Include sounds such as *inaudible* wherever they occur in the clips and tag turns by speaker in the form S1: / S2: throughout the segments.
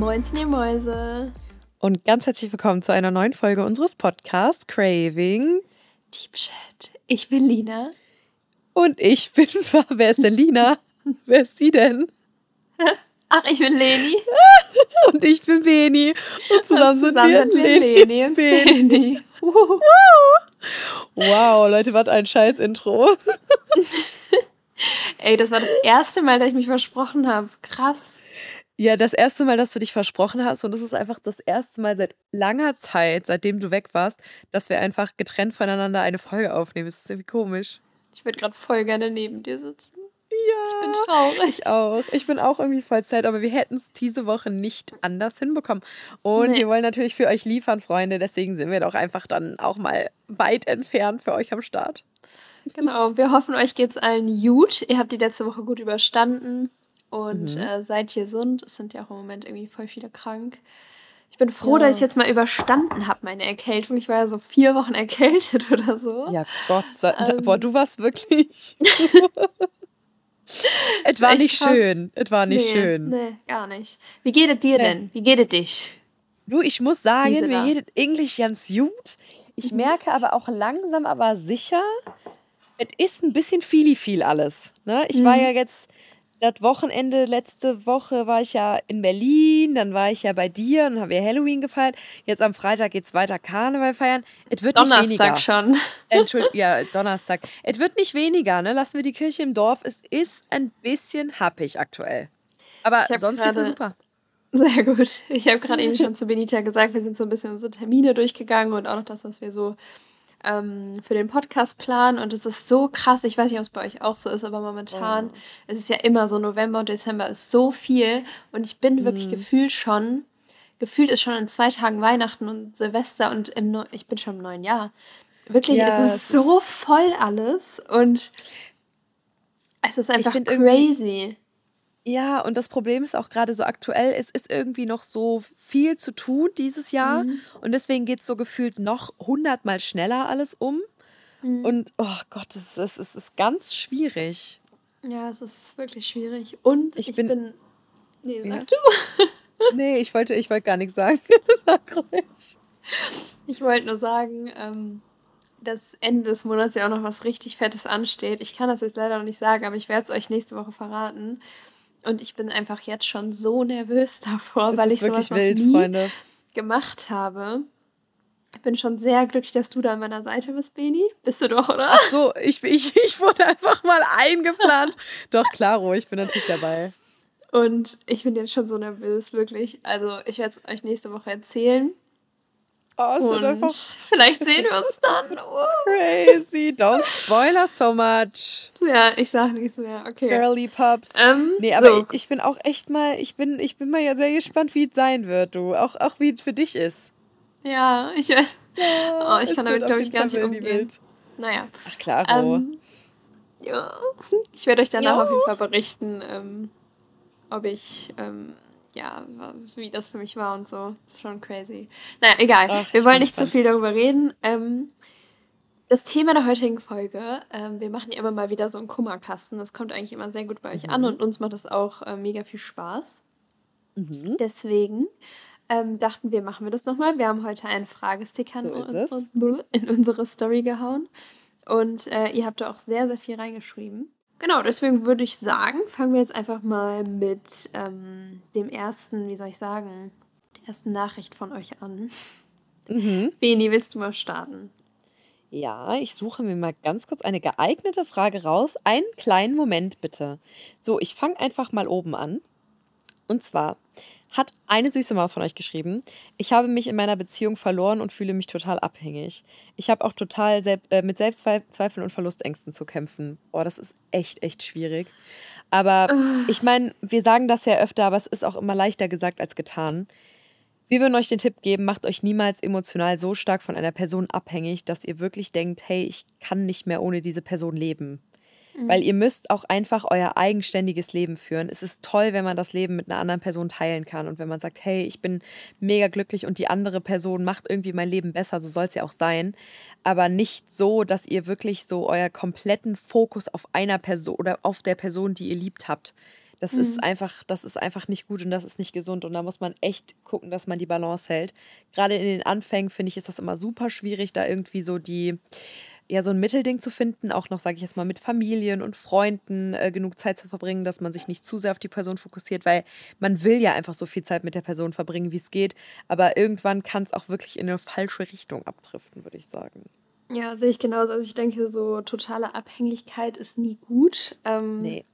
S1: Moinsen, ihr Mäuse.
S2: Und ganz herzlich willkommen zu einer neuen Folge unseres Podcasts Craving
S1: Deep Shit. Ich bin Lina.
S2: Und ich bin, *laughs* wer ist denn Lina? *laughs* wer ist sie denn?
S1: Ach, ich bin Leni. *laughs*
S2: und ich bin Beni. Und zusammen, und zusammen sind wir,
S1: sind wir Leni und Beni. Beni.
S2: wow, Leute, was ein scheiß Intro.
S1: Ey, das war das erste Mal, dass ich mich versprochen habe. Krass.
S2: Ja, das erste Mal, dass du dich versprochen hast. Und es ist einfach das erste Mal seit langer Zeit, seitdem du weg warst, dass wir einfach getrennt voneinander eine Folge aufnehmen. Das ist irgendwie komisch.
S1: Ich würde gerade voll gerne neben dir sitzen.
S2: Ja.
S1: Ich bin traurig.
S2: Ich auch. Ich bin auch irgendwie voll Zeit, aber wir hätten es diese Woche nicht anders hinbekommen. Und nee. wir wollen natürlich für euch liefern, Freunde. Deswegen sind wir doch einfach dann auch mal weit entfernt für euch am Start.
S1: Genau, wir hoffen, euch geht's allen gut. Ihr habt die letzte Woche gut überstanden und mhm. äh, seid gesund. Es sind ja auch im Moment irgendwie voll viele krank. Ich bin froh, ja. dass ich jetzt mal überstanden habe, meine Erkältung. Ich war ja so vier Wochen *laughs* erkältet oder so.
S2: Ja, Gott sei Dank. Ähm. Boah, du warst wirklich. *laughs* es war nicht krass. schön. Es war nicht
S1: nee,
S2: schön.
S1: Nee, gar nicht. Wie geht es dir nee. denn? Wie geht es dich?
S2: Du, ich muss sagen, Diese mir geht es eigentlich ganz gut. Ich mhm. merke aber auch langsam, aber sicher, es ist ein bisschen viel, viel alles. Ne? Ich mhm. war ja jetzt das Wochenende, letzte Woche war ich ja in Berlin, dann war ich ja bei dir und haben wir Halloween gefeiert. Jetzt am Freitag geht es weiter Karneval feiern. Es wird
S1: Donnerstag
S2: nicht weniger.
S1: schon. *laughs*
S2: Entschuldigung, ja, Donnerstag. Es wird nicht weniger, ne? Lassen wir die Kirche im Dorf. Es ist ein bisschen happig aktuell. Aber sonst geht's mir super.
S1: Sehr gut. Ich habe gerade eben *laughs* schon zu Benita gesagt, wir sind so ein bisschen unsere Termine durchgegangen und auch noch das, was wir so ähm, für den Podcast planen und es ist so krass. Ich weiß nicht, ob es bei euch auch so ist, aber momentan oh. es ist ja immer so November und Dezember ist so viel und ich bin wirklich mhm. gefühlt schon gefühlt ist schon in zwei Tagen Weihnachten und Silvester und im no ich bin schon im neuen Jahr. Wirklich, ja, es ist so ist voll alles und es ist einfach crazy.
S2: Ja, und das Problem ist auch gerade so aktuell, es ist irgendwie noch so viel zu tun dieses Jahr mhm. und deswegen geht es so gefühlt noch hundertmal schneller alles um. Mhm. Und oh Gott, es ist, es ist ganz schwierig.
S1: Ja, es ist wirklich schwierig. Und ich, ich bin, bin. Nee, sag ja. du. *laughs*
S2: nee, ich wollte, ich wollte gar nichts sagen. *laughs* sag ruhig.
S1: Ich wollte nur sagen, ähm, dass Ende des Monats ja auch noch was richtig Fettes ansteht. Ich kann das jetzt leider noch nicht sagen, aber ich werde es euch nächste Woche verraten. Und ich bin einfach jetzt schon so nervös *laughs* davor,
S2: es
S1: weil ich
S2: wirklich
S1: sowas
S2: wild,
S1: noch nie
S2: Freunde.
S1: gemacht habe. Ich bin schon sehr glücklich, dass du da an meiner Seite bist, Beni. Bist du doch, oder?
S2: Ach so, ich, ich, ich wurde einfach mal eingeplant. *laughs* doch, klaro, ich bin natürlich dabei.
S1: Und ich bin jetzt schon so nervös, wirklich. Also, ich werde es euch nächste Woche erzählen.
S2: Oh, es wird einfach.
S1: Vielleicht sehen wir uns dann. Oh.
S2: Crazy. Don't spoiler so much.
S1: Ja, ich sag nichts mehr. Okay.
S2: Girly Pups.
S1: Ähm,
S2: nee, aber so. ich, ich, bin auch echt mal, ich bin, ich bin mal ja sehr gespannt, wie es sein wird, du. Auch, auch wie es für dich ist.
S1: Ja, ich weiß. Ja, oh, ich kann damit, glaube ich, gar nicht umgehen. Naja.
S2: Ach, klar.
S1: Ähm, ja. Ich werde euch danach ja. auf jeden Fall berichten, ähm, ob ich. Ähm, ja, wie das für mich war und so. ist schon crazy. Naja, egal. Ach, wir wollen nicht zu so viel darüber reden. Ähm, das Thema der heutigen Folge, ähm, wir machen ja immer mal wieder so einen Kummerkasten. Das kommt eigentlich immer sehr gut bei euch mhm. an und uns macht das auch äh, mega viel Spaß. Mhm. Deswegen ähm, dachten wir, machen wir das nochmal. Wir haben heute einen Fragesticker so in, unsere, in, unsere, Story gehauen. Und äh, ihr habt da auch sehr, sehr viel reingeschrieben. Genau, deswegen würde ich sagen, fangen wir jetzt einfach mal mit ähm, dem ersten, wie soll ich sagen, der ersten Nachricht von euch an. Mhm. *laughs* Beni, willst du mal starten?
S2: Ja, ich suche mir mal ganz kurz eine geeignete Frage raus. Einen kleinen Moment bitte. So, ich fange einfach mal oben an. Und zwar, hat eine süße Maus von euch geschrieben. Ich habe mich in meiner Beziehung verloren und fühle mich total abhängig. Ich habe auch total selb äh, mit Selbstzweifeln und Verlustängsten zu kämpfen. Boah, das ist echt, echt schwierig. Aber uh. ich meine, wir sagen das ja öfter, aber es ist auch immer leichter gesagt als getan. Wir würden euch den Tipp geben, macht euch niemals emotional so stark von einer Person abhängig, dass ihr wirklich denkt, hey, ich kann nicht mehr ohne diese Person leben. Weil mhm. ihr müsst auch einfach euer eigenständiges Leben führen. Es ist toll, wenn man das Leben mit einer anderen Person teilen kann und wenn man sagt, hey, ich bin mega glücklich und die andere Person macht irgendwie mein Leben besser, so soll es ja auch sein. Aber nicht so, dass ihr wirklich so euer kompletten Fokus auf einer Person oder auf der Person, die ihr liebt habt, Das mhm. ist einfach, das ist einfach nicht gut und das ist nicht gesund. Und da muss man echt gucken, dass man die Balance hält. Gerade in den Anfängen, finde ich, ist das immer super schwierig, da irgendwie so die, ja, so ein Mittelding zu finden, auch noch, sage ich jetzt mal, mit Familien und Freunden äh, genug Zeit zu verbringen, dass man sich nicht zu sehr auf die Person fokussiert, weil man will ja einfach so viel Zeit mit der Person verbringen, wie es geht. Aber irgendwann kann es auch wirklich in eine falsche Richtung abdriften, würde ich sagen.
S1: Ja, sehe ich genauso. Also ich denke, so totale Abhängigkeit ist nie gut. Ähm, nee.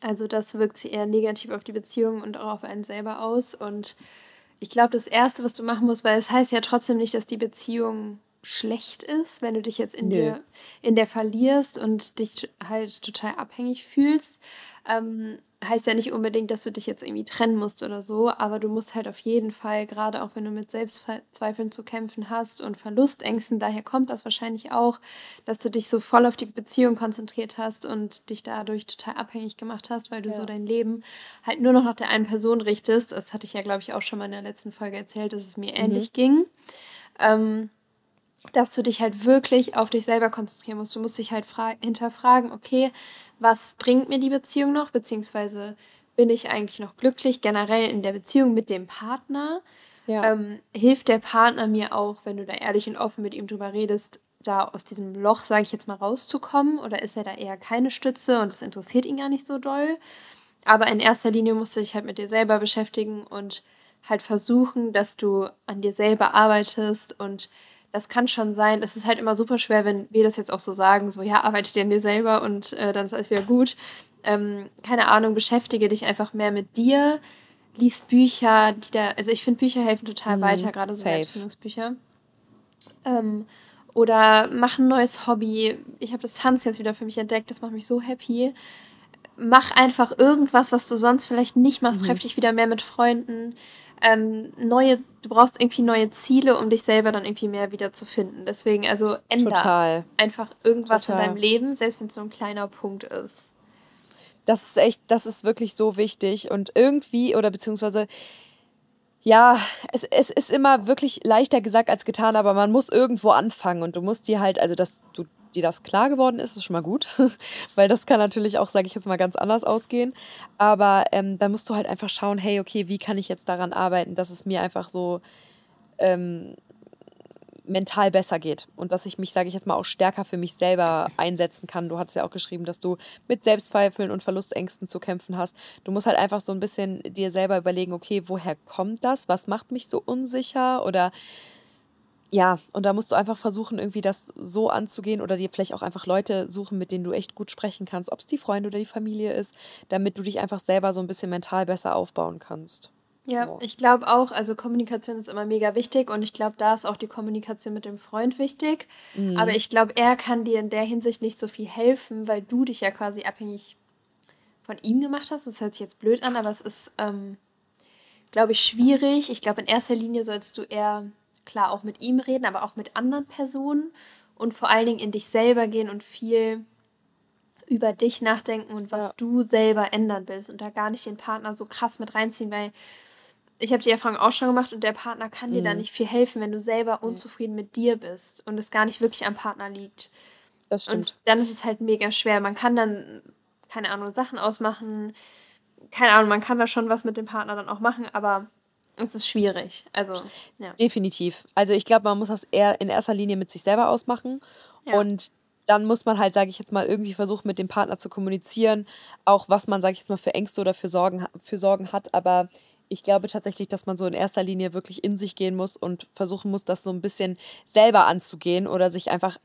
S1: Also das wirkt sich eher negativ auf die Beziehung und auch auf einen selber aus. Und ich glaube, das Erste, was du machen musst, weil es heißt ja trotzdem nicht, dass die Beziehung schlecht ist, wenn du dich jetzt in, dir, in der verlierst und dich halt total abhängig fühlst. Ähm, heißt ja nicht unbedingt, dass du dich jetzt irgendwie trennen musst oder so, aber du musst halt auf jeden Fall, gerade auch wenn du mit Selbstzweifeln zu kämpfen hast und Verlustängsten, daher kommt das wahrscheinlich auch, dass du dich so voll auf die Beziehung konzentriert hast und dich dadurch total abhängig gemacht hast, weil du ja. so dein Leben halt nur noch nach der einen Person richtest. Das hatte ich ja, glaube ich, auch schon mal in der letzten Folge erzählt, dass es mir mhm. ähnlich ging. Ähm, dass du dich halt wirklich auf dich selber konzentrieren musst. Du musst dich halt hinterfragen, okay, was bringt mir die Beziehung noch, beziehungsweise bin ich eigentlich noch glücklich generell in der Beziehung mit dem Partner? Ja. Ähm, hilft der Partner mir auch, wenn du da ehrlich und offen mit ihm drüber redest, da aus diesem Loch, sage ich jetzt mal, rauszukommen? Oder ist er da eher keine Stütze und es interessiert ihn gar nicht so doll? Aber in erster Linie musst du dich halt mit dir selber beschäftigen und halt versuchen, dass du an dir selber arbeitest und das kann schon sein. Es ist halt immer super schwer, wenn wir das jetzt auch so sagen, so ja, arbeite dir an dir selber und äh, dann ist alles wieder gut. Ähm, keine Ahnung, beschäftige dich einfach mehr mit dir, lies Bücher, die da, also ich finde Bücher helfen total mhm, weiter, gerade so Selbstfindungsbücher. Ähm, oder mach ein neues Hobby. Ich habe das Tanz jetzt wieder für mich entdeckt, das macht mich so happy. Mach einfach irgendwas, was du sonst vielleicht nicht machst. Mhm. Treff dich wieder mehr mit Freunden ähm, neue, du brauchst irgendwie neue Ziele, um dich selber dann irgendwie mehr wieder zu finden. Deswegen, also ändere einfach irgendwas Total. in deinem Leben, selbst wenn es nur ein kleiner Punkt ist.
S2: Das ist echt, das ist wirklich so wichtig. Und irgendwie, oder beziehungsweise, ja, es, es ist immer wirklich leichter gesagt als getan, aber man muss irgendwo anfangen und du musst dir halt, also das, du dir das klar geworden ist, ist schon mal gut, *laughs* weil das kann natürlich auch, sage ich jetzt mal, ganz anders ausgehen. Aber ähm, da musst du halt einfach schauen, hey, okay, wie kann ich jetzt daran arbeiten, dass es mir einfach so ähm, mental besser geht und dass ich mich, sage ich jetzt mal, auch stärker für mich selber einsetzen kann. Du hast ja auch geschrieben, dass du mit Selbstzweifeln und Verlustängsten zu kämpfen hast. Du musst halt einfach so ein bisschen dir selber überlegen, okay, woher kommt das? Was macht mich so unsicher? Oder ja, und da musst du einfach versuchen, irgendwie das so anzugehen oder dir vielleicht auch einfach Leute suchen, mit denen du echt gut sprechen kannst, ob es die Freunde oder die Familie ist, damit du dich einfach selber so ein bisschen mental besser aufbauen kannst.
S1: Ja, oh. ich glaube auch, also Kommunikation ist immer mega wichtig und ich glaube, da ist auch die Kommunikation mit dem Freund wichtig. Mhm. Aber ich glaube, er kann dir in der Hinsicht nicht so viel helfen, weil du dich ja quasi abhängig von ihm gemacht hast. Das hört sich jetzt blöd an, aber es ist, ähm, glaube ich, schwierig. Ich glaube, in erster Linie sollst du eher klar auch mit ihm reden, aber auch mit anderen Personen und vor allen Dingen in dich selber gehen und viel über dich nachdenken und was ja. du selber ändern willst und da gar nicht den Partner so krass mit reinziehen, weil ich habe die Erfahrung auch schon gemacht und der Partner kann mhm. dir da mhm. nicht viel helfen, wenn du selber unzufrieden mit dir bist und es gar nicht wirklich am Partner liegt. Das stimmt. Und dann ist es halt mega schwer. Man kann dann, keine Ahnung, Sachen ausmachen. Keine Ahnung, man kann da schon was mit dem Partner dann auch machen, aber es ist schwierig. Also, ja.
S2: Definitiv. Also ich glaube, man muss das eher in erster Linie mit sich selber ausmachen. Ja. Und dann muss man halt, sage ich jetzt mal, irgendwie versuchen, mit dem Partner zu kommunizieren, auch was man, sage ich jetzt mal, für Ängste oder für Sorgen, für Sorgen hat. Aber ich glaube tatsächlich, dass man so in erster Linie wirklich in sich gehen muss und versuchen muss, das so ein bisschen selber anzugehen oder sich einfach,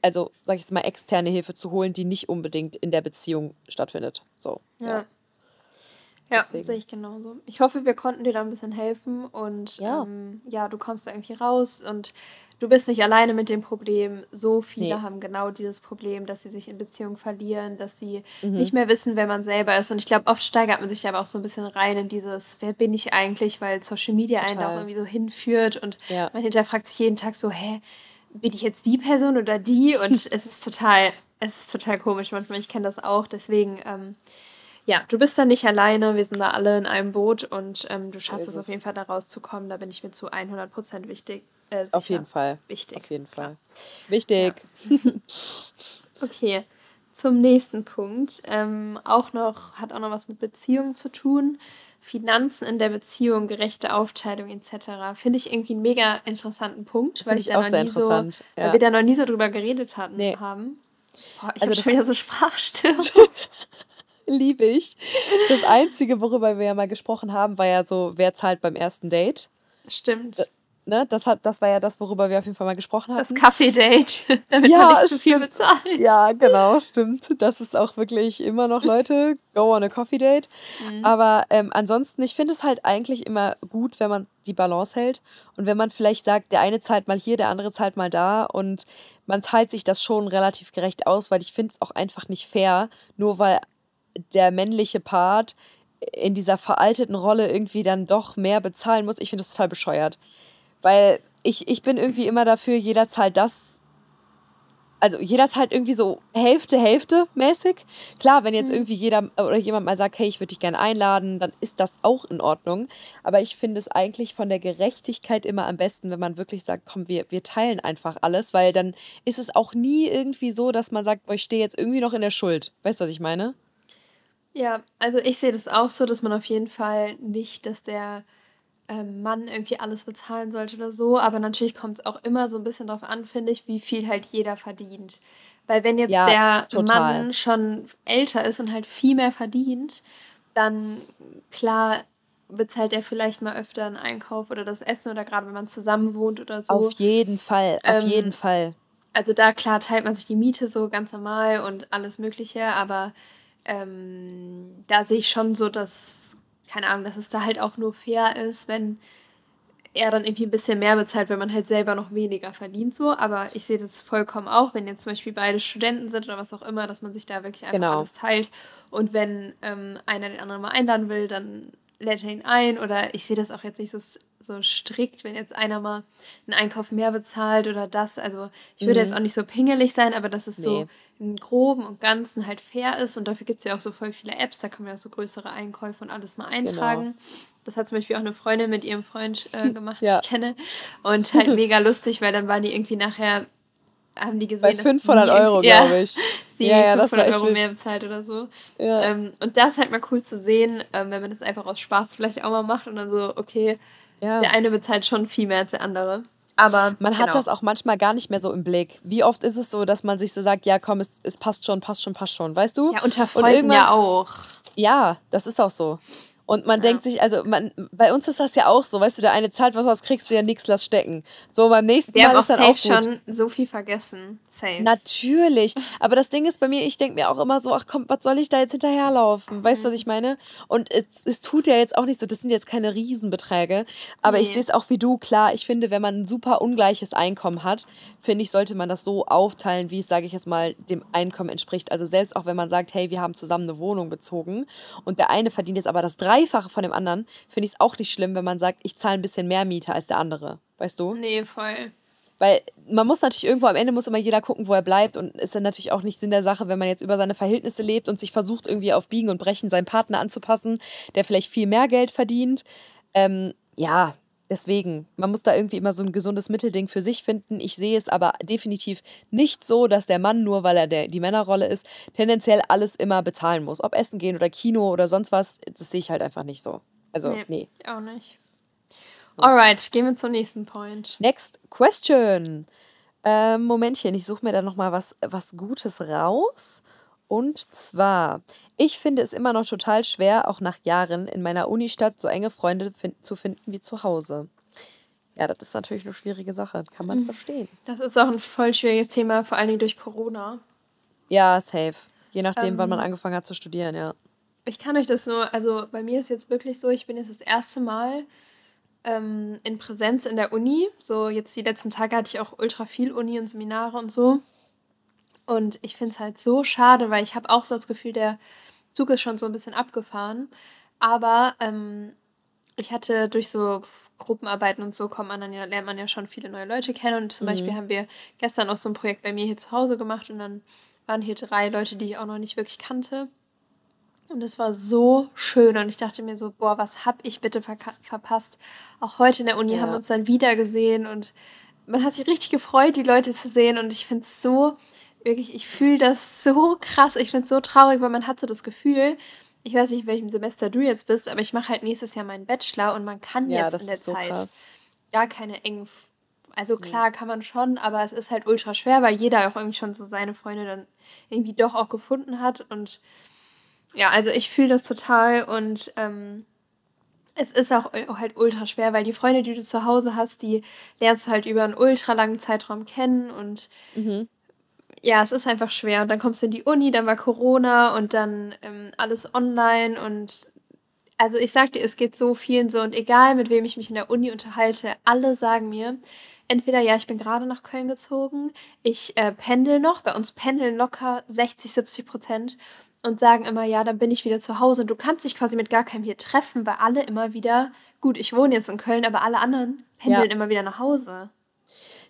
S2: also sage ich jetzt mal, externe Hilfe zu holen, die nicht unbedingt in der Beziehung stattfindet. So.
S1: ja. ja. Ja, sehe ich genauso. Ich hoffe, wir konnten dir da ein bisschen helfen und ja, ähm, ja du kommst da irgendwie raus und du bist nicht alleine mit dem Problem. So viele nee. haben genau dieses Problem, dass sie sich in Beziehungen verlieren, dass sie mhm. nicht mehr wissen, wer man selber ist. Und ich glaube, oft steigert man sich aber auch so ein bisschen rein in dieses, wer bin ich eigentlich, weil Social Media Total. einen da auch irgendwie so hinführt und ja. man hinterfragt sich jeden Tag so, hä, bin ich jetzt die Person oder die? Und *laughs* es ist total, es ist total komisch manchmal. Ich kenne das auch. Deswegen, ähm, ja, du bist da nicht alleine, wir sind da alle in einem Boot und ähm, du schaffst es auf jeden Fall da rauszukommen. Da bin ich mir zu 100% wichtig. Äh,
S2: auf jeden Fall. Wichtig. Auf jeden Fall. Wichtig.
S1: Ja. *laughs* okay, zum nächsten Punkt. Ähm, auch noch, hat auch noch was mit Beziehungen zu tun. Finanzen in der Beziehung, gerechte Aufteilung etc. Finde ich irgendwie einen mega interessanten Punkt, weil ich, ich da noch nie so, ja. weil wir da noch nie so drüber geredet hatten, nee. haben. Boah, ich also habe schon wieder so Sprachstörung. *laughs*
S2: Liebe ich. Das Einzige, worüber wir ja mal gesprochen haben, war ja so, wer zahlt beim ersten Date.
S1: Stimmt
S2: ne, das, hat, das war ja das, worüber wir auf jeden Fall mal gesprochen haben.
S1: Das Kaffee-Date, *laughs* damit ja, man nicht zu viel bezahlt.
S2: Ja, genau, stimmt. Das ist auch wirklich immer noch, Leute, go on a Coffee-Date. Mhm. Aber ähm, ansonsten, ich finde es halt eigentlich immer gut, wenn man die Balance hält und wenn man vielleicht sagt, der eine zahlt mal hier, der andere zahlt mal da und man teilt sich das schon relativ gerecht aus, weil ich finde es auch einfach nicht fair, nur weil der männliche Part in dieser veralteten Rolle irgendwie dann doch mehr bezahlen muss. Ich finde das total bescheuert. Weil ich, ich bin irgendwie immer dafür, jeder zahlt das. Also jeder zahlt irgendwie so Hälfte, Hälfte mäßig. Klar, wenn jetzt mhm. irgendwie jeder oder jemand mal sagt, hey, ich würde dich gerne einladen, dann ist das auch in Ordnung. Aber ich finde es eigentlich von der Gerechtigkeit immer am besten, wenn man wirklich sagt, komm, wir, wir teilen einfach alles, weil dann ist es auch nie irgendwie so, dass man sagt, boah, ich stehe jetzt irgendwie noch in der Schuld. Weißt du, was ich meine?
S1: Ja, also ich sehe das auch so, dass man auf jeden Fall nicht, dass der ähm, Mann irgendwie alles bezahlen sollte oder so. Aber natürlich kommt es auch immer so ein bisschen darauf an, finde ich, wie viel halt jeder verdient. Weil wenn jetzt ja, der total. Mann schon älter ist und halt viel mehr verdient, dann klar bezahlt er vielleicht mal öfter einen Einkauf oder das Essen oder gerade wenn man zusammen wohnt oder so.
S2: Auf jeden Fall, auf ähm, jeden Fall.
S1: Also da klar teilt man sich die Miete so ganz normal und alles Mögliche, aber ähm, da sehe ich schon so, dass keine Ahnung, dass es da halt auch nur fair ist, wenn er dann irgendwie ein bisschen mehr bezahlt, wenn man halt selber noch weniger verdient, so. Aber ich sehe das vollkommen auch, wenn jetzt zum Beispiel beide Studenten sind oder was auch immer, dass man sich da wirklich einfach genau. alles teilt. Und wenn ähm, einer den anderen mal einladen will, dann lädt er ihn ein. Oder ich sehe das auch jetzt nicht so so strikt, wenn jetzt einer mal einen Einkauf mehr bezahlt oder das. Also ich würde mhm. jetzt auch nicht so pingelig sein, aber dass es nee. so im Groben und Ganzen halt fair ist. Und dafür gibt es ja auch so voll viele Apps, da kann man ja so größere Einkäufe und alles mal eintragen. Genau. Das hat zum Beispiel auch eine Freundin mit ihrem Freund äh, *laughs* gemacht, ja. die ich kenne. Und halt *laughs* mega lustig, weil dann waren die irgendwie nachher haben die gesehen, Bei 500 Euro, *laughs* ja, glaube ich. Sie ja, ja, 500 Euro mehr bezahlt oder so. Ja. Ähm, und das ist halt mal cool zu sehen, ähm, wenn man das einfach aus Spaß vielleicht auch mal macht und dann so, okay, ja. Der eine bezahlt schon viel mehr als der andere. Aber
S2: man genau. hat das auch manchmal gar nicht mehr so im Blick. Wie oft ist es so, dass man sich so sagt, ja komm, es, es passt schon, passt schon, passt schon, weißt du? Ja, unter Freunden ja auch. Ja, das ist auch so. Und man ja. denkt sich, also man, bei uns ist das ja auch so, weißt du, der eine zahlt was, was kriegst du ja nichts, lass stecken. So beim nächsten Wir Mal ist
S1: dann auch gut. schon so viel vergessen.
S2: Safe. Natürlich. *laughs* Aber das Ding ist bei mir, ich denke mir auch immer so, ach komm, was soll ich da jetzt hinterherlaufen? Weißt du, mhm. was ich meine? Und es, es tut ja jetzt auch nicht so, das sind jetzt keine Riesenbeträge. Aber nee. ich sehe es auch wie du, klar, ich finde, wenn man ein super ungleiches Einkommen hat, finde ich, sollte man das so aufteilen, wie es, sage ich jetzt mal, dem Einkommen entspricht. Also selbst auch wenn man sagt, hey, wir haben zusammen eine Wohnung bezogen und der eine verdient jetzt aber das Dreifache von dem anderen, finde ich es auch nicht schlimm, wenn man sagt, ich zahle ein bisschen mehr Miete als der andere. Weißt du?
S1: Nee, voll.
S2: Weil man muss natürlich irgendwo am Ende muss immer jeder gucken, wo er bleibt und ist dann natürlich auch nicht Sinn der Sache, wenn man jetzt über seine Verhältnisse lebt und sich versucht irgendwie auf Biegen und Brechen seinen Partner anzupassen, der vielleicht viel mehr Geld verdient. Ähm, ja, deswegen, man muss da irgendwie immer so ein gesundes Mittelding für sich finden. Ich sehe es aber definitiv nicht so, dass der Mann, nur weil er der, die Männerrolle ist, tendenziell alles immer bezahlen muss. Ob Essen gehen oder Kino oder sonst was, das sehe ich halt einfach nicht so. Also, nee. nee.
S1: Auch nicht. Alright, gehen wir zum nächsten Point.
S2: Next question. Ähm, Momentchen, ich suche mir da nochmal was, was Gutes raus. Und zwar, ich finde es immer noch total schwer, auch nach Jahren in meiner Unistadt so enge Freunde fin zu finden wie zu Hause. Ja, das ist natürlich eine schwierige Sache, kann man mhm. verstehen.
S1: Das ist auch ein voll schwieriges Thema, vor allen Dingen durch Corona.
S2: Ja, safe. Je nachdem, ähm, wann man ähm. angefangen hat zu studieren, ja.
S1: Ich kann euch das nur, also bei mir ist jetzt wirklich so, ich bin jetzt das erste Mal ähm, in Präsenz in der Uni. So jetzt die letzten Tage hatte ich auch ultra viel Uni und Seminare und so. Und ich finde es halt so schade, weil ich habe auch so das Gefühl, der Zug ist schon so ein bisschen abgefahren. Aber ähm, ich hatte durch so Gruppenarbeiten und so kommt man dann ja, lernt man ja schon viele neue Leute kennen. Und zum mhm. Beispiel haben wir gestern auch so ein Projekt bei mir hier zu Hause gemacht und dann waren hier drei Leute, die ich auch noch nicht wirklich kannte. Und es war so schön und ich dachte mir so, boah, was hab ich bitte ver verpasst? Auch heute in der Uni ja. haben wir uns dann wieder gesehen und man hat sich richtig gefreut, die Leute zu sehen und ich finde es so wirklich, ich fühle das so krass. Ich finde es so traurig, weil man hat so das Gefühl, ich weiß nicht, in welchem Semester du jetzt bist, aber ich mache halt nächstes Jahr meinen Bachelor und man kann ja, jetzt in der Zeit so gar keine engen. Also klar kann man schon, aber es ist halt ultra schwer, weil jeder auch irgendwie schon so seine Freunde dann irgendwie doch auch gefunden hat. Und ja, also ich fühle das total und ähm, es ist auch halt ultra schwer, weil die Freunde, die du zu Hause hast, die lernst du halt über einen ultra langen Zeitraum kennen und mhm ja, es ist einfach schwer. Und dann kommst du in die Uni, dann war Corona und dann ähm, alles online und also ich sag dir, es geht so vielen so und egal mit wem ich mich in der Uni unterhalte, alle sagen mir, entweder ja, ich bin gerade nach Köln gezogen, ich äh, pendel noch, bei uns pendeln locker 60, 70 Prozent und sagen immer, ja, dann bin ich wieder zu Hause und du kannst dich quasi mit gar keinem hier treffen, weil alle immer wieder, gut, ich wohne jetzt in Köln, aber alle anderen pendeln ja. immer wieder nach Hause.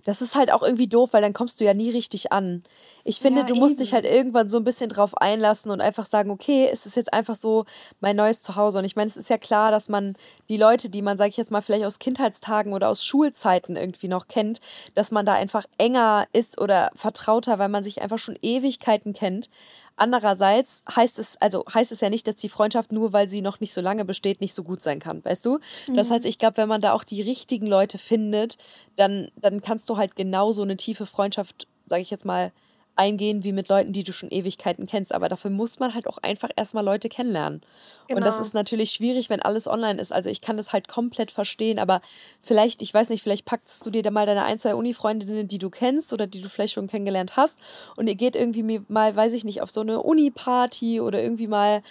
S2: Das ist halt auch irgendwie doof, weil dann kommst du ja nie richtig an. Ich finde, ja, du musst eben. dich halt irgendwann so ein bisschen drauf einlassen und einfach sagen, okay, es ist jetzt einfach so mein neues Zuhause. Und ich meine, es ist ja klar, dass man die Leute, die man, sag ich jetzt mal, vielleicht aus Kindheitstagen oder aus Schulzeiten irgendwie noch kennt, dass man da einfach enger ist oder vertrauter, weil man sich einfach schon Ewigkeiten kennt. Andererseits heißt es, also heißt es ja nicht, dass die Freundschaft nur, weil sie noch nicht so lange besteht, nicht so gut sein kann, weißt du? Mhm. Das heißt, ich glaube, wenn man da auch die richtigen Leute findet, dann, dann kannst du halt genauso eine tiefe Freundschaft, sage ich jetzt mal, eingehen wie mit Leuten, die du schon Ewigkeiten kennst. Aber dafür muss man halt auch einfach erstmal Leute kennenlernen. Genau. Und das genau. ist natürlich schwierig, wenn alles online ist. Also ich kann das halt komplett verstehen, aber vielleicht, ich weiß nicht, vielleicht packst du dir da mal deine ein, zwei Uni-Freundinnen, die du kennst oder die du vielleicht schon kennengelernt hast und ihr geht irgendwie mal, weiß ich nicht, auf so eine Uni-Party oder irgendwie mal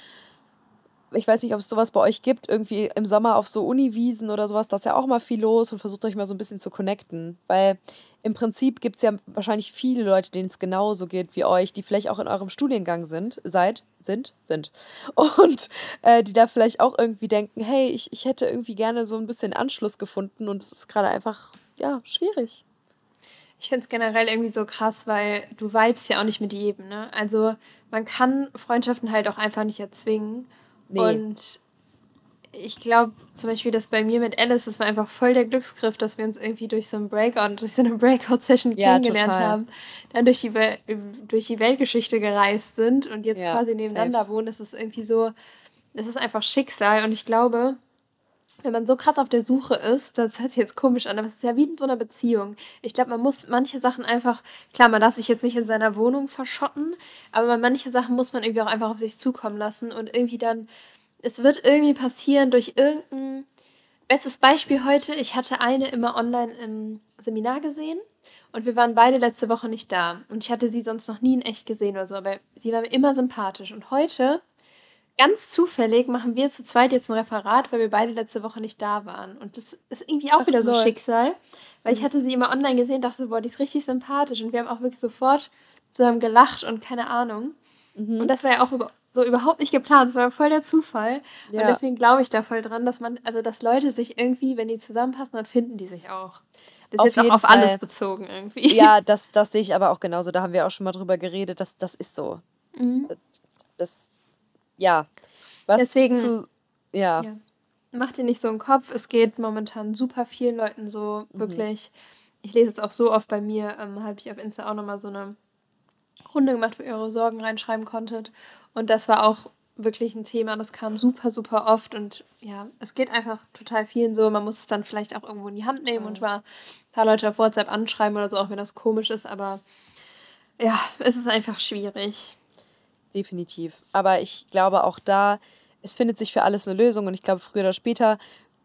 S2: ich weiß nicht, ob es sowas bei euch gibt, irgendwie im Sommer auf so Uniwiesen oder sowas, da ist ja auch mal viel los und versucht euch mal so ein bisschen zu connecten. Weil im Prinzip gibt es ja wahrscheinlich viele Leute, denen es genauso geht wie euch, die vielleicht auch in eurem Studiengang sind, seid, sind, sind. Und äh, die da vielleicht auch irgendwie denken, hey, ich, ich hätte irgendwie gerne so ein bisschen Anschluss gefunden und es ist gerade einfach, ja, schwierig.
S1: Ich finde es generell irgendwie so krass, weil du vibest ja auch nicht mit jedem, ne? Also man kann Freundschaften halt auch einfach nicht erzwingen. Nee. Und ich glaube zum Beispiel, dass bei mir mit Alice, das war einfach voll der Glücksgriff, dass wir uns irgendwie durch so ein Breakout, durch so eine Breakout-Session ja, kennengelernt total. haben, dann durch die, durch die Weltgeschichte gereist sind und jetzt ja, quasi nebeneinander safe. wohnen. Das ist irgendwie so, das ist einfach Schicksal und ich glaube, wenn man so krass auf der Suche ist, das hört sich jetzt komisch an, aber es ist ja wie in so einer Beziehung. Ich glaube, man muss manche Sachen einfach, klar, man darf sich jetzt nicht in seiner Wohnung verschotten, aber manche Sachen muss man irgendwie auch einfach auf sich zukommen lassen und irgendwie dann es wird irgendwie passieren durch irgendein. Bestes Beispiel heute, ich hatte eine immer online im Seminar gesehen und wir waren beide letzte Woche nicht da. Und ich hatte sie sonst noch nie in echt gesehen oder so, aber sie war mir immer sympathisch. Und heute, ganz zufällig, machen wir zu zweit jetzt ein Referat, weil wir beide letzte Woche nicht da waren. Und das ist irgendwie auch Ach, wieder so ein Schicksal, weil ich hatte sie immer online gesehen und dachte, boah, die ist richtig sympathisch. Und wir haben auch wirklich sofort zusammen gelacht und keine Ahnung. Mhm. Und das war ja auch über, so überhaupt nicht geplant. Es war voll der Zufall. Ja. Und deswegen glaube ich da voll dran, dass man, also dass Leute sich irgendwie, wenn die zusammenpassen, dann finden die sich auch. Das
S2: auf
S1: ist jetzt auch auf Fall. alles bezogen irgendwie.
S2: Ja, *laughs* das, das sehe ich aber auch genauso. Da haben wir auch schon mal drüber geredet. Das, das ist so. Mhm. Das, ja. Was
S1: Deswegen, zu, ja. ja. Mach dir nicht so einen Kopf. Es geht momentan super vielen Leuten so, mhm. wirklich. Ich lese es auch so oft bei mir, ähm, habe ich auf Insta auch nochmal so eine Runde gemacht, wo ihr eure Sorgen reinschreiben konntet. Und das war auch wirklich ein Thema, das kam super, super oft. Und ja, es geht einfach total vielen so. Man muss es dann vielleicht auch irgendwo in die Hand nehmen und mal ein paar Leute auf WhatsApp anschreiben oder so, auch wenn das komisch ist. Aber ja, es ist einfach schwierig.
S2: Definitiv. Aber ich glaube auch da, es findet sich für alles eine Lösung. Und ich glaube, früher oder später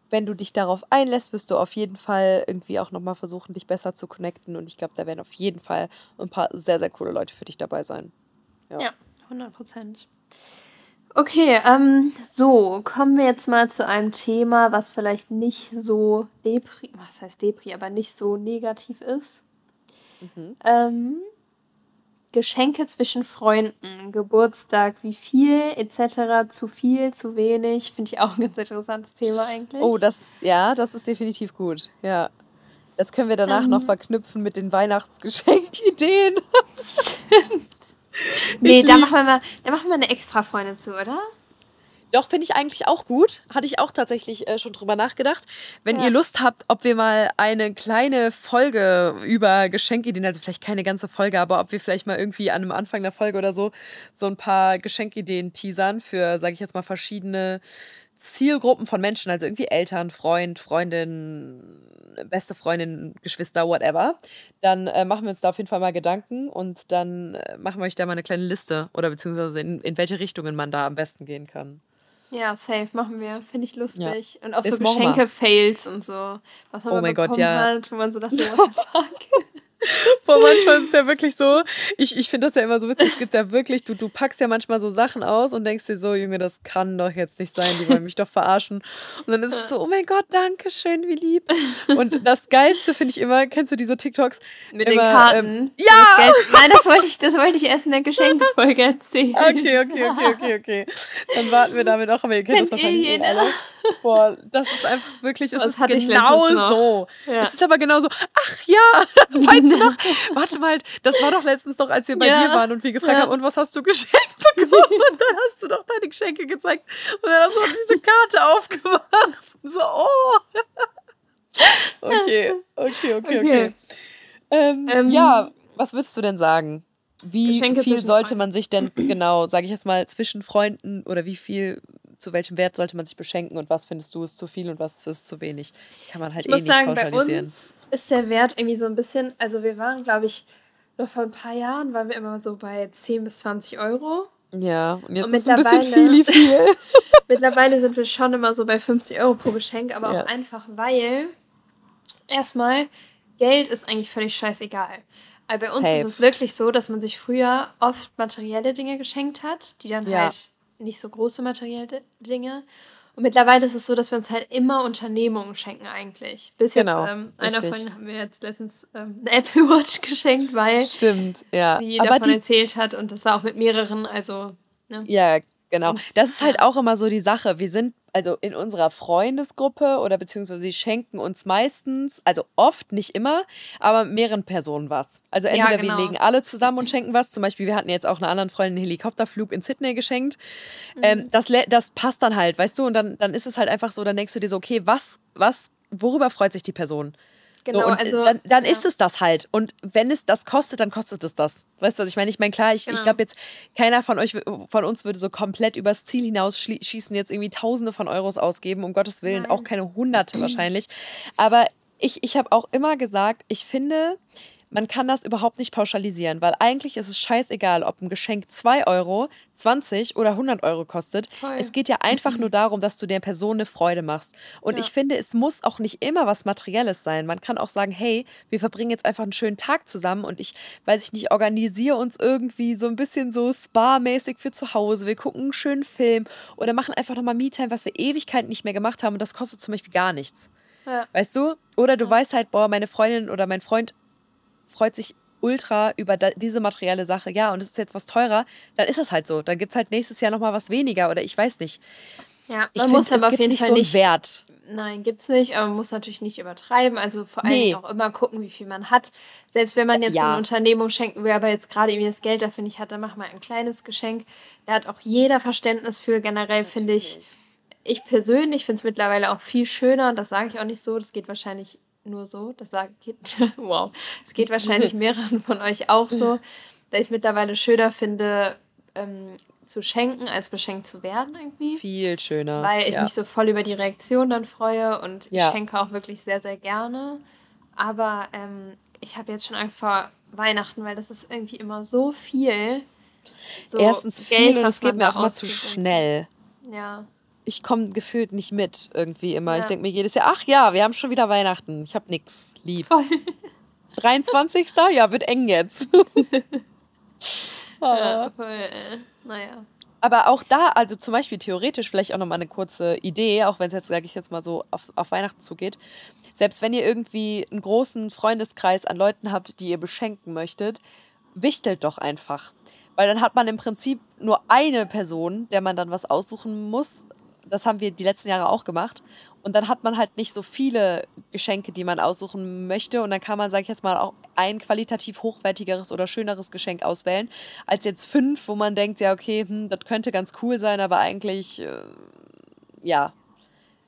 S2: wenn du dich darauf einlässt, wirst du auf jeden Fall irgendwie auch nochmal versuchen, dich besser zu connecten. Und ich glaube, da werden auf jeden Fall ein paar sehr, sehr coole Leute für dich dabei sein.
S1: Ja, ja 100 Prozent. Okay, ähm, so, kommen wir jetzt mal zu einem Thema, was vielleicht nicht so depri, was heißt depri, aber nicht so negativ ist. Mhm. Ähm, Geschenke zwischen Freunden, Geburtstag, wie viel etc., zu viel, zu wenig, finde ich auch ein ganz interessantes Thema eigentlich.
S2: Oh, das, ja, das ist definitiv gut, ja. Das können wir danach ähm, noch verknüpfen mit den Weihnachtsgeschenkideen.
S1: Stimmt. *laughs* *laughs* *laughs* nee, da machen, wir mal, da machen wir eine extra Freundin zu, oder?
S2: Doch, finde ich eigentlich auch gut. Hatte ich auch tatsächlich äh, schon drüber nachgedacht. Wenn ja. ihr Lust habt, ob wir mal eine kleine Folge über Geschenkideen, also vielleicht keine ganze Folge, aber ob wir vielleicht mal irgendwie an einem Anfang der Folge oder so so ein paar Geschenkideen teasern für, sage ich jetzt mal, verschiedene Zielgruppen von Menschen, also irgendwie Eltern, Freund, Freundin, beste Freundin, Geschwister, whatever, dann äh, machen wir uns da auf jeden Fall mal Gedanken und dann äh, machen wir euch da mal eine kleine Liste oder beziehungsweise in, in welche Richtungen man da am besten gehen kann.
S1: Ja, safe, machen wir. Finde ich lustig. Ja. Und auch so Geschenke-Fails und so. Was man oh bekommen Gott, ja. hat, wo man so dachte, *laughs* what the fuck.
S2: Boah, manchmal ist es ja wirklich so, ich, ich finde das ja immer so witzig, es gibt ja wirklich, du, du packst ja manchmal so Sachen aus und denkst dir so, Junge, das kann doch jetzt nicht sein, die wollen mich doch verarschen. Und dann ist es so, oh mein Gott, danke schön, wie lieb. Und das Geilste finde ich immer, kennst du diese TikToks? Mit immer, den Karten? Ähm,
S1: ja! Das Nein, das wollte, ich, das wollte ich erst in der Geschenkefolge erzählen.
S2: Okay, okay, okay, okay, okay. Dann warten wir damit auch, aber ihr kennt, kennt das wahrscheinlich eh alle. Boah, das ist einfach wirklich, es ist genau so. Ja. Es ist aber genau so, ach ja, *laughs* weißt du noch? Warte mal, das war doch letztens doch, als wir bei ja. dir waren und wir gefragt ja. haben, und was hast du geschenkt *laughs* bekommen? Und dann hast du doch deine Geschenke gezeigt und dann hast du diese Karte aufgemacht. So, oh. Okay, okay, okay, okay. okay. Ähm, ähm, ja, was würdest du denn sagen? Wie Geschenke viel sollte man sich denn, genau, sage ich jetzt mal, zwischen Freunden oder wie viel zu welchem Wert sollte man sich beschenken und was findest du ist zu viel und was ist zu wenig. Kann man halt ich eh muss nicht
S1: sagen, pauschalisieren. Bei uns ist der Wert irgendwie so ein bisschen, also wir waren, glaube ich, noch vor ein paar Jahren waren wir immer so bei 10 bis 20 Euro. Ja, und jetzt und ist ein bisschen viel, viel. *laughs* mittlerweile sind wir schon immer so bei 50 Euro pro Geschenk, aber ja. auch einfach, weil erstmal, Geld ist eigentlich völlig scheißegal. Aber bei uns Safe. ist es wirklich so, dass man sich früher oft materielle Dinge geschenkt hat, die dann ja. halt nicht so große materielle Dinge. Und mittlerweile ist es so, dass wir uns halt immer Unternehmungen schenken eigentlich. Bis genau, jetzt, ähm, einer von ihnen haben wir jetzt letztens ähm, eine Apple Watch *laughs* geschenkt, weil Stimmt, ja. sie Aber davon erzählt hat und das war auch mit mehreren, also.
S2: Ne? Ja, Genau. Das ist halt auch immer so die Sache. Wir sind also in unserer Freundesgruppe oder beziehungsweise sie schenken uns meistens, also oft, nicht immer, aber mehreren Personen was. Also entweder ja, genau. wir legen alle zusammen und schenken was. Zum Beispiel, wir hatten jetzt auch einer anderen Freundin einen Helikopterflug in Sydney geschenkt. Mhm. Ähm, das, das passt dann halt, weißt du? Und dann, dann ist es halt einfach so, dann denkst du dir so, okay, was, was, worüber freut sich die Person? Genau, so, also dann, dann ja. ist es das halt. Und wenn es das kostet, dann kostet es das. Weißt du, was ich meine? Ich meine, klar, ich, genau. ich glaube jetzt, keiner von euch, von uns würde so komplett übers Ziel hinaus schießen, jetzt irgendwie Tausende von Euros ausgeben, um Gottes Willen, Nein. auch keine Hunderte wahrscheinlich. Aber ich, ich habe auch immer gesagt, ich finde, man kann das überhaupt nicht pauschalisieren, weil eigentlich ist es scheißegal, ob ein Geschenk 2 Euro, 20 oder 100 Euro kostet. Voll. Es geht ja einfach nur darum, dass du der Person eine Freude machst. Und ja. ich finde, es muss auch nicht immer was Materielles sein. Man kann auch sagen, hey, wir verbringen jetzt einfach einen schönen Tag zusammen und ich, weiß ich nicht, organisiere uns irgendwie so ein bisschen so Spa-mäßig für zu Hause. Wir gucken einen schönen Film oder machen einfach nochmal Me-Time, was wir Ewigkeiten nicht mehr gemacht haben und das kostet zum Beispiel gar nichts. Ja. Weißt du? Oder du ja. weißt halt, boah, meine Freundin oder mein Freund freut sich ultra über diese materielle Sache. Ja, und es ist jetzt was teurer, dann ist es halt so. Dann gibt es halt nächstes Jahr nochmal was weniger oder ich weiß nicht. Ja, man ich muss find, aber
S1: auf jeden nicht Fall so nicht. Wert. Nein, gibt es nicht, aber man muss natürlich nicht übertreiben. Also vor allem nee. auch immer gucken, wie viel man hat. Selbst wenn man jetzt ja. eine Unternehmung schenken will, aber jetzt gerade irgendwie das Geld dafür nicht hat, dann macht man ein kleines Geschenk. Da hat auch jeder Verständnis für. Generell finde ich, ich persönlich finde es mittlerweile auch viel schöner, und das sage ich auch nicht so, das geht wahrscheinlich nur so. Das sagt, *laughs* wow. Es geht wahrscheinlich *laughs* mehreren von euch auch so, *laughs* dass ich es mittlerweile schöner finde, ähm, zu schenken, als beschenkt zu werden irgendwie.
S2: Viel schöner.
S1: Weil ich ja. mich so voll über die Reaktion dann freue und ja. ich schenke auch wirklich sehr, sehr gerne. Aber ähm, ich habe jetzt schon Angst vor Weihnachten, weil das ist irgendwie immer so viel. So Erstens viel
S2: Geld, und es geht mir auch immer zu schnell. Ja ich komme gefühlt nicht mit irgendwie immer. Ja. Ich denke mir jedes Jahr, ach ja, wir haben schon wieder Weihnachten. Ich habe nichts Liebs. Voll. 23. ja, wird eng jetzt. *laughs* ja, *laughs* voll, äh, naja. Aber auch da, also zum Beispiel theoretisch vielleicht auch nochmal eine kurze Idee, auch wenn es jetzt, sage ich jetzt mal so, auf, auf Weihnachten zugeht. Selbst wenn ihr irgendwie einen großen Freundeskreis an Leuten habt, die ihr beschenken möchtet, wichtelt doch einfach. Weil dann hat man im Prinzip nur eine Person, der man dann was aussuchen muss, das haben wir die letzten Jahre auch gemacht. Und dann hat man halt nicht so viele Geschenke, die man aussuchen möchte. Und dann kann man, sag ich jetzt mal, auch ein qualitativ hochwertigeres oder schöneres Geschenk auswählen, als jetzt fünf, wo man denkt, ja, okay, hm, das könnte ganz cool sein, aber eigentlich, äh, ja,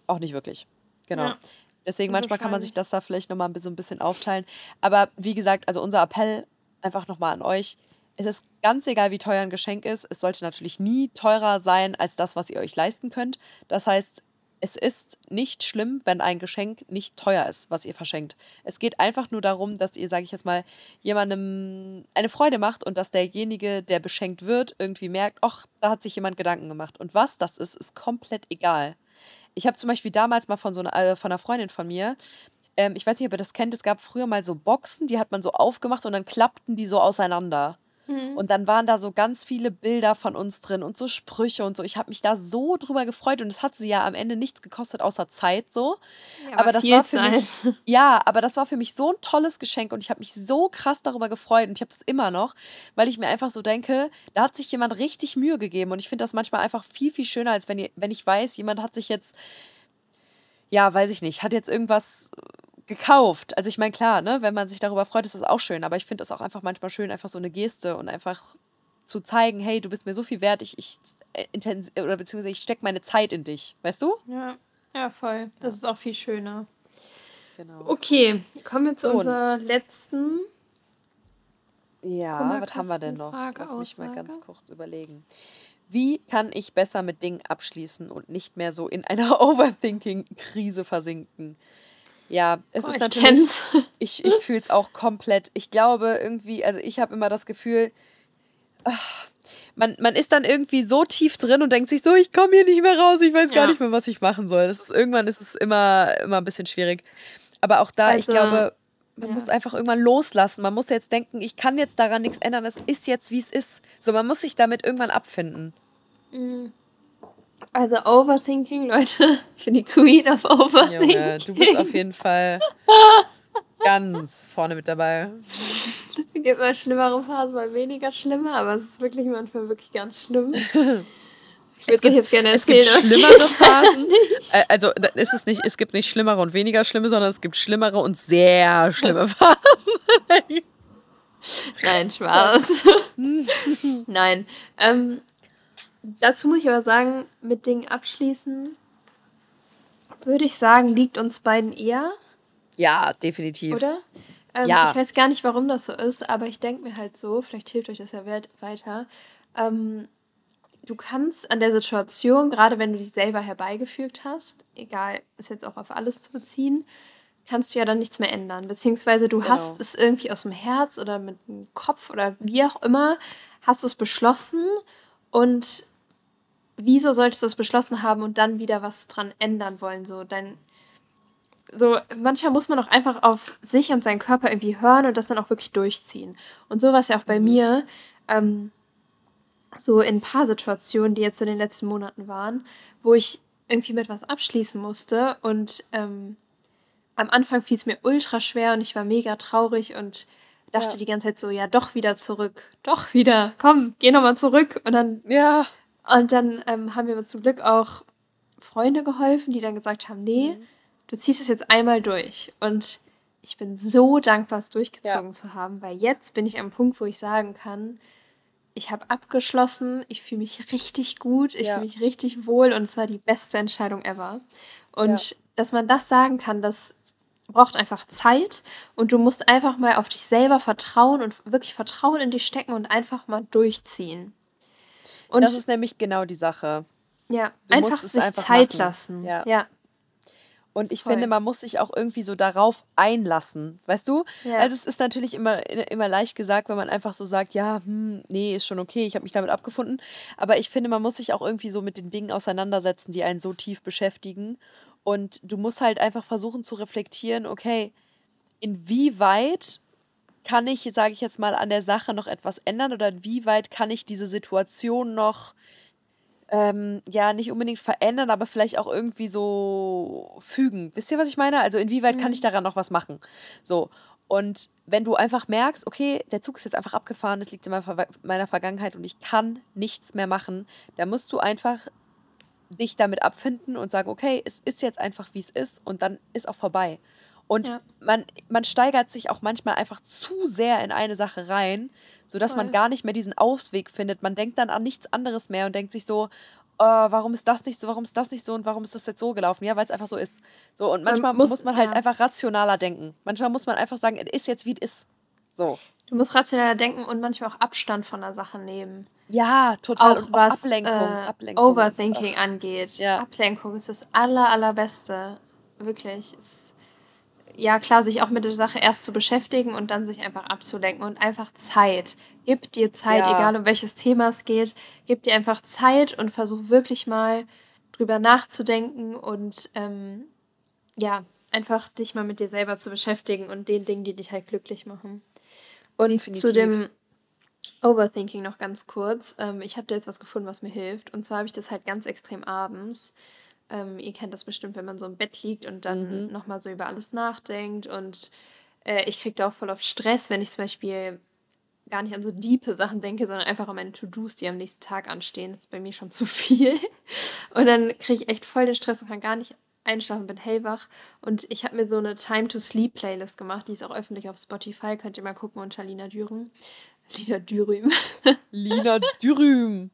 S2: auch nicht wirklich. Genau. Ja. Deswegen manchmal kann man sich das da vielleicht nochmal so ein bisschen aufteilen. Aber wie gesagt, also unser Appell einfach nochmal an euch. Es ist ganz egal, wie teuer ein Geschenk ist. Es sollte natürlich nie teurer sein als das, was ihr euch leisten könnt. Das heißt, es ist nicht schlimm, wenn ein Geschenk nicht teuer ist, was ihr verschenkt. Es geht einfach nur darum, dass ihr, sage ich jetzt mal, jemandem eine Freude macht und dass derjenige, der beschenkt wird, irgendwie merkt, ach, da hat sich jemand Gedanken gemacht. Und was das ist, ist komplett egal. Ich habe zum Beispiel damals mal von so einer, äh, von einer Freundin von mir, ähm, ich weiß nicht, ob ihr das kennt, es gab früher mal so Boxen, die hat man so aufgemacht und dann klappten die so auseinander. Mhm. Und dann waren da so ganz viele Bilder von uns drin und so Sprüche und so. Ich habe mich da so drüber gefreut und es hat sie ja am Ende nichts gekostet außer Zeit so. Ja, aber, aber das war für Zeit. mich *laughs* ja, aber das war für mich so ein tolles Geschenk und ich habe mich so krass darüber gefreut und ich habe das immer noch, weil ich mir einfach so denke, da hat sich jemand richtig Mühe gegeben und ich finde das manchmal einfach viel viel schöner als wenn ihr, wenn ich weiß, jemand hat sich jetzt ja, weiß ich nicht, hat jetzt irgendwas gekauft. Also ich meine, klar, ne, wenn man sich darüber freut, ist das auch schön, aber ich finde es auch einfach manchmal schön, einfach so eine Geste und einfach zu zeigen, hey, du bist mir so viel wert, ich, ich äh, oder beziehungsweise ich stecke meine Zeit in dich, weißt du?
S1: Ja, ja, voll. Das ja. ist auch viel schöner. Genau. Okay, kommen wir zu so, unserer letzten.
S2: Ja, was haben wir denn noch? Frage, Lass mich mal ganz kurz überlegen. Wie kann ich besser mit Dingen abschließen und nicht mehr so in einer *laughs* Overthinking-Krise versinken? Ja, es oh, ist natürlich. *laughs* Ich, ich fühle es auch komplett. Ich glaube irgendwie, also ich habe immer das Gefühl, ach, man, man ist dann irgendwie so tief drin und denkt sich so, ich komme hier nicht mehr raus, ich weiß ja. gar nicht mehr, was ich machen soll. Das ist, irgendwann ist es immer, immer ein bisschen schwierig. Aber auch da, also, ich glaube, man ja. muss einfach irgendwann loslassen. Man muss jetzt denken, ich kann jetzt daran nichts ändern. Es ist jetzt, wie es ist. So, man muss sich damit irgendwann abfinden.
S1: Mhm. Also Overthinking, Leute. *laughs* Ich bin die Queen of Overthinking. Junge,
S2: du bist auf jeden Fall ganz vorne mit dabei. *laughs*
S1: Es gibt mal schlimmere Phasen, mal weniger schlimme, aber es ist wirklich manchmal wirklich ganz schlimm. *laughs* Ich würde euch jetzt gerne erzählen. Es gibt schlimmere
S2: Phasen. Also ist es nicht, es gibt nicht schlimmere und weniger schlimme, sondern es gibt schlimmere und sehr schlimme Phasen.
S1: Nein, Spaß. Nein. Ähm, Dazu muss ich aber sagen, mit Dingen abschließen, würde ich sagen, liegt uns beiden eher.
S2: Ja, definitiv.
S1: Oder? Ähm, ja. Ich weiß gar nicht, warum das so ist, aber ich denke mir halt so, vielleicht hilft euch das ja weiter. Ähm, du kannst an der Situation, gerade wenn du dich selber herbeigefügt hast, egal, ist jetzt auch auf alles zu beziehen, kannst du ja dann nichts mehr ändern. Beziehungsweise du genau. hast es irgendwie aus dem Herz oder mit dem Kopf oder wie auch immer, hast du es beschlossen und wieso solltest du es beschlossen haben und dann wieder was dran ändern wollen? So, dein, so, manchmal muss man auch einfach auf sich und seinen Körper irgendwie hören und das dann auch wirklich durchziehen. Und so war es ja auch bei mhm. mir, ähm, so in ein paar Situationen, die jetzt in den letzten Monaten waren, wo ich irgendwie mit was abschließen musste und ähm, am Anfang fiel es mir ultra schwer und ich war mega traurig und dachte ja. die ganze Zeit so, ja, doch wieder zurück, doch wieder, komm, geh nochmal zurück. Und dann ja. Und dann ähm, haben wir mir zum Glück auch Freunde geholfen, die dann gesagt haben, nee, mhm. du ziehst es jetzt einmal durch. Und ich bin so dankbar, es durchgezogen ja. zu haben, weil jetzt bin ich am Punkt, wo ich sagen kann, ich habe abgeschlossen, ich fühle mich richtig gut, ich ja. fühle mich richtig wohl und es war die beste Entscheidung ever. Und ja. dass man das sagen kann, das braucht einfach Zeit und du musst einfach mal auf dich selber vertrauen und wirklich Vertrauen in dich stecken und einfach mal durchziehen.
S2: Und das ist nämlich genau die Sache.
S1: Ja, du einfach sich einfach Zeit machen. lassen. Ja. ja.
S2: Und ich Voll. finde, man muss sich auch irgendwie so darauf einlassen, weißt du? Ja. Also es ist natürlich immer, immer leicht gesagt, wenn man einfach so sagt, ja, hm, nee, ist schon okay, ich habe mich damit abgefunden. Aber ich finde, man muss sich auch irgendwie so mit den Dingen auseinandersetzen, die einen so tief beschäftigen. Und du musst halt einfach versuchen zu reflektieren, okay, inwieweit kann ich, sage ich jetzt mal, an der Sache noch etwas ändern oder inwieweit kann ich diese Situation noch, ähm, ja, nicht unbedingt verändern, aber vielleicht auch irgendwie so fügen. Wisst ihr, was ich meine? Also inwieweit mhm. kann ich mhm. daran noch was machen? So. Und wenn du einfach merkst, okay, der Zug ist jetzt einfach abgefahren, es liegt in meiner Vergangenheit und ich kann nichts mehr machen, dann musst du einfach dich damit abfinden und sagen, okay, es ist jetzt einfach, wie es ist und dann ist auch vorbei. Und ja. man, man steigert sich auch manchmal einfach zu sehr in eine Sache rein, sodass Voll. man gar nicht mehr diesen Ausweg findet. Man denkt dann an nichts anderes mehr und denkt sich so, oh, warum ist das nicht so, warum ist das nicht so und warum ist das jetzt so gelaufen? Ja, weil es einfach so ist. So, und manchmal muss, muss, man halt ja. einfach rationaler denken. Manchmal muss man einfach sagen, es ist jetzt, wie es ist. So.
S1: Du musst rationaler denken und manchmal auch Abstand von der Sache nehmen.
S2: Ja, total.
S1: Auch was Ablenkung, äh, Ablenkung Overthinking angeht. Ja. Ablenkung ist das aller, allerbeste. Wirklich. Ist ja klar, sich auch mit der Sache erst zu beschäftigen und dann sich einfach abzulenken und einfach Zeit. Gib dir Zeit, ja. egal um welches Thema es geht. Gib dir einfach Zeit und versuch wirklich mal drüber nachzudenken und ähm, ja, einfach dich mal mit dir selber zu beschäftigen und den Dingen, die dich halt glücklich machen. Und Definitiv. zu dem Overthinking noch ganz kurz. Ähm, ich habe da jetzt was gefunden, was mir hilft. Und zwar habe ich das halt ganz extrem abends. Ähm, ihr kennt das bestimmt, wenn man so im Bett liegt und dann mhm. nochmal so über alles nachdenkt. Und äh, ich kriege da auch voll auf Stress, wenn ich zum Beispiel gar nicht an so diepe Sachen denke, sondern einfach an meine To-Dos, die am nächsten Tag anstehen. Das ist bei mir schon zu viel. *laughs* Und dann kriege ich echt voll den Stress und kann gar nicht einschlafen, bin hellwach. Und ich habe mir so eine Time to Sleep Playlist gemacht, die ist auch öffentlich auf Spotify, könnt ihr mal gucken unter Lina Dürüm. Lina Dürüm. *laughs*
S2: Lina Dürüm.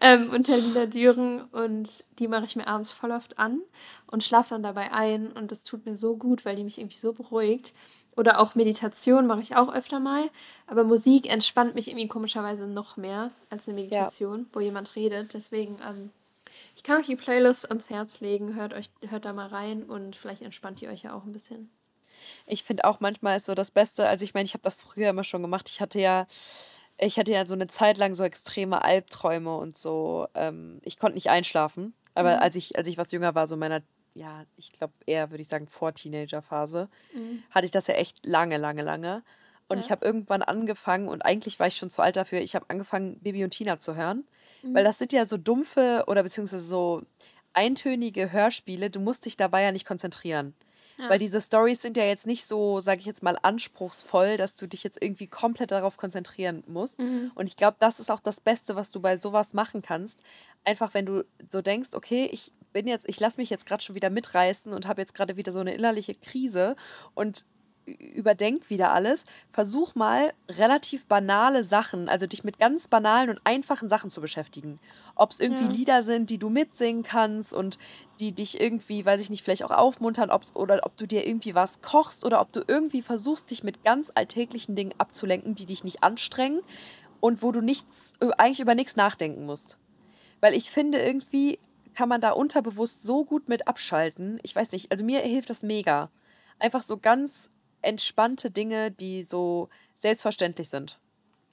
S1: Ähm, unter Lila Düren und die mache ich mir abends voll oft an und schlafe dann dabei ein und das tut mir so gut, weil die mich irgendwie so beruhigt. Oder auch Meditation mache ich auch öfter mal, aber Musik entspannt mich irgendwie komischerweise noch mehr als eine Meditation, ja. wo jemand redet. Deswegen, ähm, ich kann euch die Playlist ans Herz legen, hört, euch, hört da mal rein und vielleicht entspannt ihr euch ja auch ein bisschen.
S2: Ich finde auch manchmal ist so das Beste, also ich meine, ich habe das früher immer schon gemacht. Ich hatte ja ich hatte ja so eine Zeit lang so extreme Albträume und so. Ähm, ich konnte nicht einschlafen. Aber mhm. als, ich, als ich was jünger war, so in meiner, ja, ich glaube eher, würde ich sagen, vor Teenager-Phase, mhm. hatte ich das ja echt lange, lange, lange. Und ja. ich habe irgendwann angefangen, und eigentlich war ich schon zu alt dafür, ich habe angefangen, Bibi und Tina zu hören. Mhm. Weil das sind ja so dumpfe oder beziehungsweise so eintönige Hörspiele. Du musst dich dabei ja nicht konzentrieren. Ja. Weil diese Stories sind ja jetzt nicht so, sage ich jetzt mal, anspruchsvoll, dass du dich jetzt irgendwie komplett darauf konzentrieren musst. Mhm. Und ich glaube, das ist auch das Beste, was du bei sowas machen kannst. Einfach, wenn du so denkst, okay, ich bin jetzt, ich lasse mich jetzt gerade schon wieder mitreißen und habe jetzt gerade wieder so eine innerliche Krise und überdenk wieder alles. Versuch mal relativ banale Sachen, also dich mit ganz banalen und einfachen Sachen zu beschäftigen. Ob es irgendwie ja. Lieder sind, die du mitsingen kannst und die dich irgendwie, weiß ich nicht, vielleicht auch aufmuntern, ob's, oder ob du dir irgendwie was kochst oder ob du irgendwie versuchst, dich mit ganz alltäglichen Dingen abzulenken, die dich nicht anstrengen und wo du nichts, eigentlich über nichts nachdenken musst. Weil ich finde, irgendwie kann man da unterbewusst so gut mit abschalten. Ich weiß nicht, also mir hilft das mega. Einfach so ganz entspannte Dinge, die so selbstverständlich sind.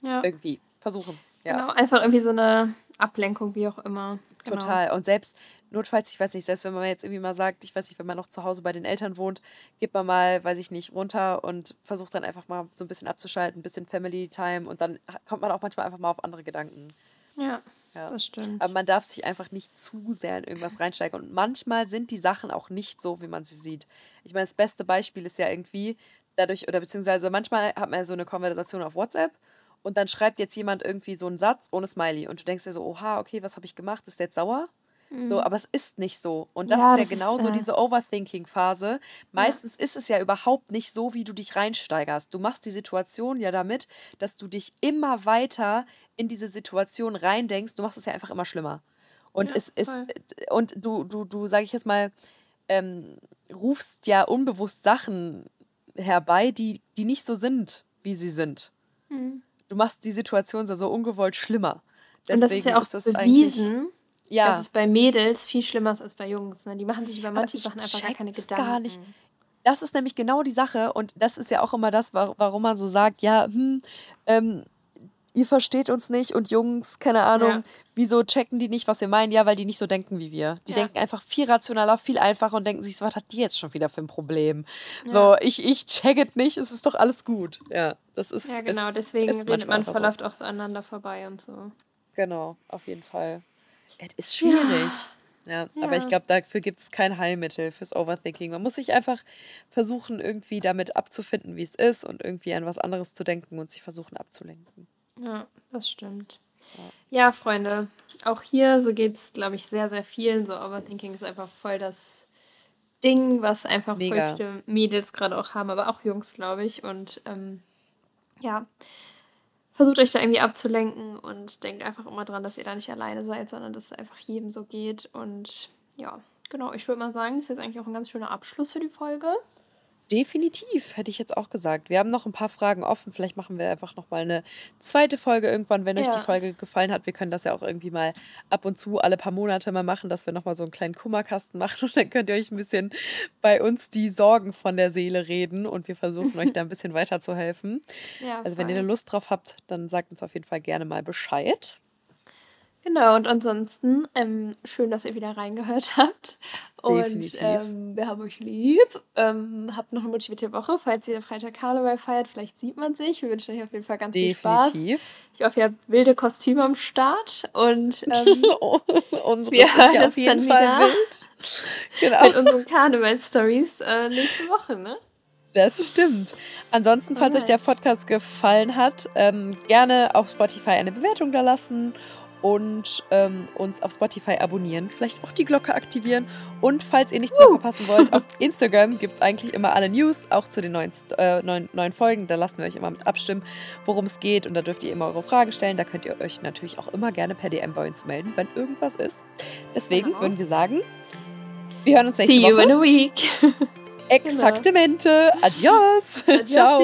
S2: Ja. Irgendwie. Versuchen.
S1: Ja. Genau, einfach irgendwie so eine Ablenkung, wie auch immer.
S2: Genau. Total. Und selbst, notfalls, ich weiß nicht, selbst wenn man jetzt irgendwie mal sagt, ich weiß nicht, wenn man noch zu Hause bei den Eltern wohnt, geht man mal, weiß ich nicht, runter und versucht dann einfach mal so ein bisschen abzuschalten, ein bisschen Family Time und dann kommt man auch manchmal einfach mal auf andere Gedanken.
S1: Ja. Ja. Das stimmt.
S2: Aber man darf sich einfach nicht zu sehr in irgendwas reinsteigen. Und manchmal sind die Sachen auch nicht so, wie man sie sieht. Ich meine, das beste Beispiel ist ja irgendwie, dadurch, oder beziehungsweise manchmal hat man ja so eine Konversation auf WhatsApp und dann schreibt jetzt jemand irgendwie so einen Satz ohne Smiley und du denkst dir so, oha, okay, was habe ich gemacht? Ist der jetzt sauer? Mhm. So, aber es ist nicht so. Und das ja, ist ja genauso äh... diese Overthinking-Phase. Meistens ja. ist es ja überhaupt nicht so, wie du dich reinsteigerst. Du machst die Situation ja damit, dass du dich immer weiter in diese Situation reindenkst. Du machst es ja einfach immer schlimmer. Und ja, es ist, und du, du, du, sag ich jetzt mal, ähm, rufst ja unbewusst Sachen herbei, die, die nicht so sind, wie sie sind. Mhm. Du machst die Situation so, so ungewollt schlimmer.
S1: Deswegen Und das ist ja auch ist das bewiesen, ja. dass es bei Mädels viel schlimmer ist als bei Jungs. Ne? Die machen sich über manche Sachen einfach gar keine Gedanken. Gar nicht.
S2: Das ist nämlich genau die Sache und das ist ja auch immer das, warum man so sagt, ja, hm, ähm, ihr versteht uns nicht und Jungs, keine Ahnung, ja. wieso checken die nicht, was wir meinen? Ja, weil die nicht so denken wie wir. Die ja. denken einfach viel rationaler, viel einfacher und denken sich, was hat die jetzt schon wieder für ein Problem? Ja. So, ich, ich check es nicht, es ist doch alles gut. Ja, das ist.
S1: Ja, genau, ist, deswegen ist redet man voll oft auch so aneinander vorbei und so.
S2: Genau, auf jeden Fall. Es ist schwierig. Ja, ja, aber ich glaube, dafür gibt es kein Heilmittel fürs Overthinking. Man muss sich einfach versuchen, irgendwie damit abzufinden, wie es ist und irgendwie an was anderes zu denken und sich versuchen abzulenken.
S1: Ja, das stimmt. Ja, Freunde, auch hier, so geht es, glaube ich, sehr, sehr vielen. So Overthinking ist einfach voll das Ding, was einfach Mega. voll viele Mädels gerade auch haben, aber auch Jungs, glaube ich. Und ähm, ja, versucht euch da irgendwie abzulenken und denkt einfach immer dran, dass ihr da nicht alleine seid, sondern dass es einfach jedem so geht. Und ja, genau, ich würde mal sagen, das ist jetzt eigentlich auch ein ganz schöner Abschluss für die Folge.
S2: Definitiv, hätte ich jetzt auch gesagt. Wir haben noch ein paar Fragen offen. Vielleicht machen wir einfach noch mal eine zweite Folge irgendwann, wenn euch die Folge gefallen hat. Wir können das ja auch irgendwie mal ab und zu alle paar Monate mal machen, dass wir noch mal so einen kleinen Kummerkasten machen *laughs* und dann könnt ihr euch ein bisschen bei uns die Sorgen von der Seele reden und wir versuchen euch *laughs* da ein bisschen weiterzuhelfen. Ja, also wenn ihr eine Lust drauf habt, dann sagt uns auf jeden Fall gerne mal Bescheid.
S1: Genau, und ansonsten ähm, schön, dass ihr wieder reingehört *laughs* habt. Und ähm, wir haben euch lieb. Ähm, habt noch eine motivierte Woche. Falls ihr Freitag Karneval feiert, vielleicht sieht man sich. Wir wünschen euch auf jeden Fall ganz Definitiv. viel Spaß. Ich hoffe, ihr habt wilde Kostüme am Start. Und *laughs* ähm, wir hören ja uns dann wieder wild. *laughs* Genau. mit unseren Karneval-Stories äh, nächste Woche, ne?
S2: Das stimmt. Ansonsten, falls Alright. euch der Podcast gefallen hat, ähm, gerne auf Spotify eine Bewertung da lassen und ähm, uns auf Spotify abonnieren, vielleicht auch die Glocke aktivieren. Und falls ihr nichts mehr verpassen wollt, auf *laughs* Instagram gibt es eigentlich immer alle News, auch zu den neuen, äh, neuen, neuen Folgen. Da lassen wir euch immer mit abstimmen, worum es geht. Und da dürft ihr immer eure Fragen stellen. Da könnt ihr euch natürlich auch immer gerne per DM bei uns melden, wenn irgendwas ist. Deswegen genau. würden wir sagen, wir hören uns nächste See Woche. See you in a week. Exaktamente. Genau. *laughs* Adios. *laughs* Ciao.